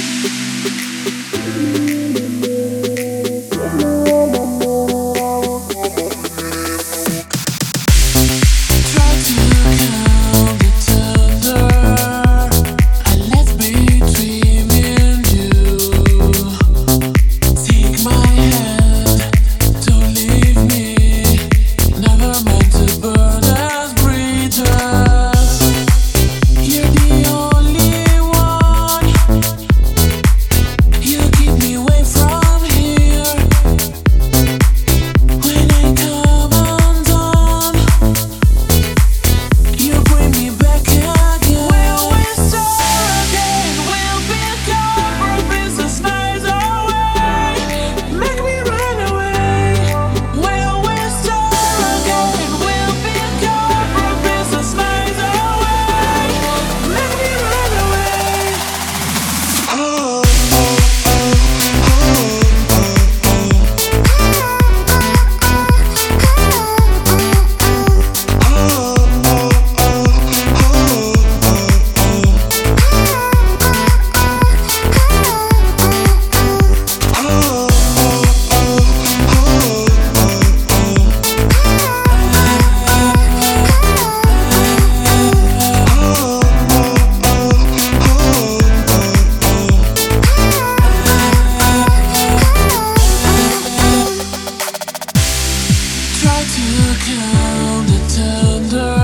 thank you to count the tender.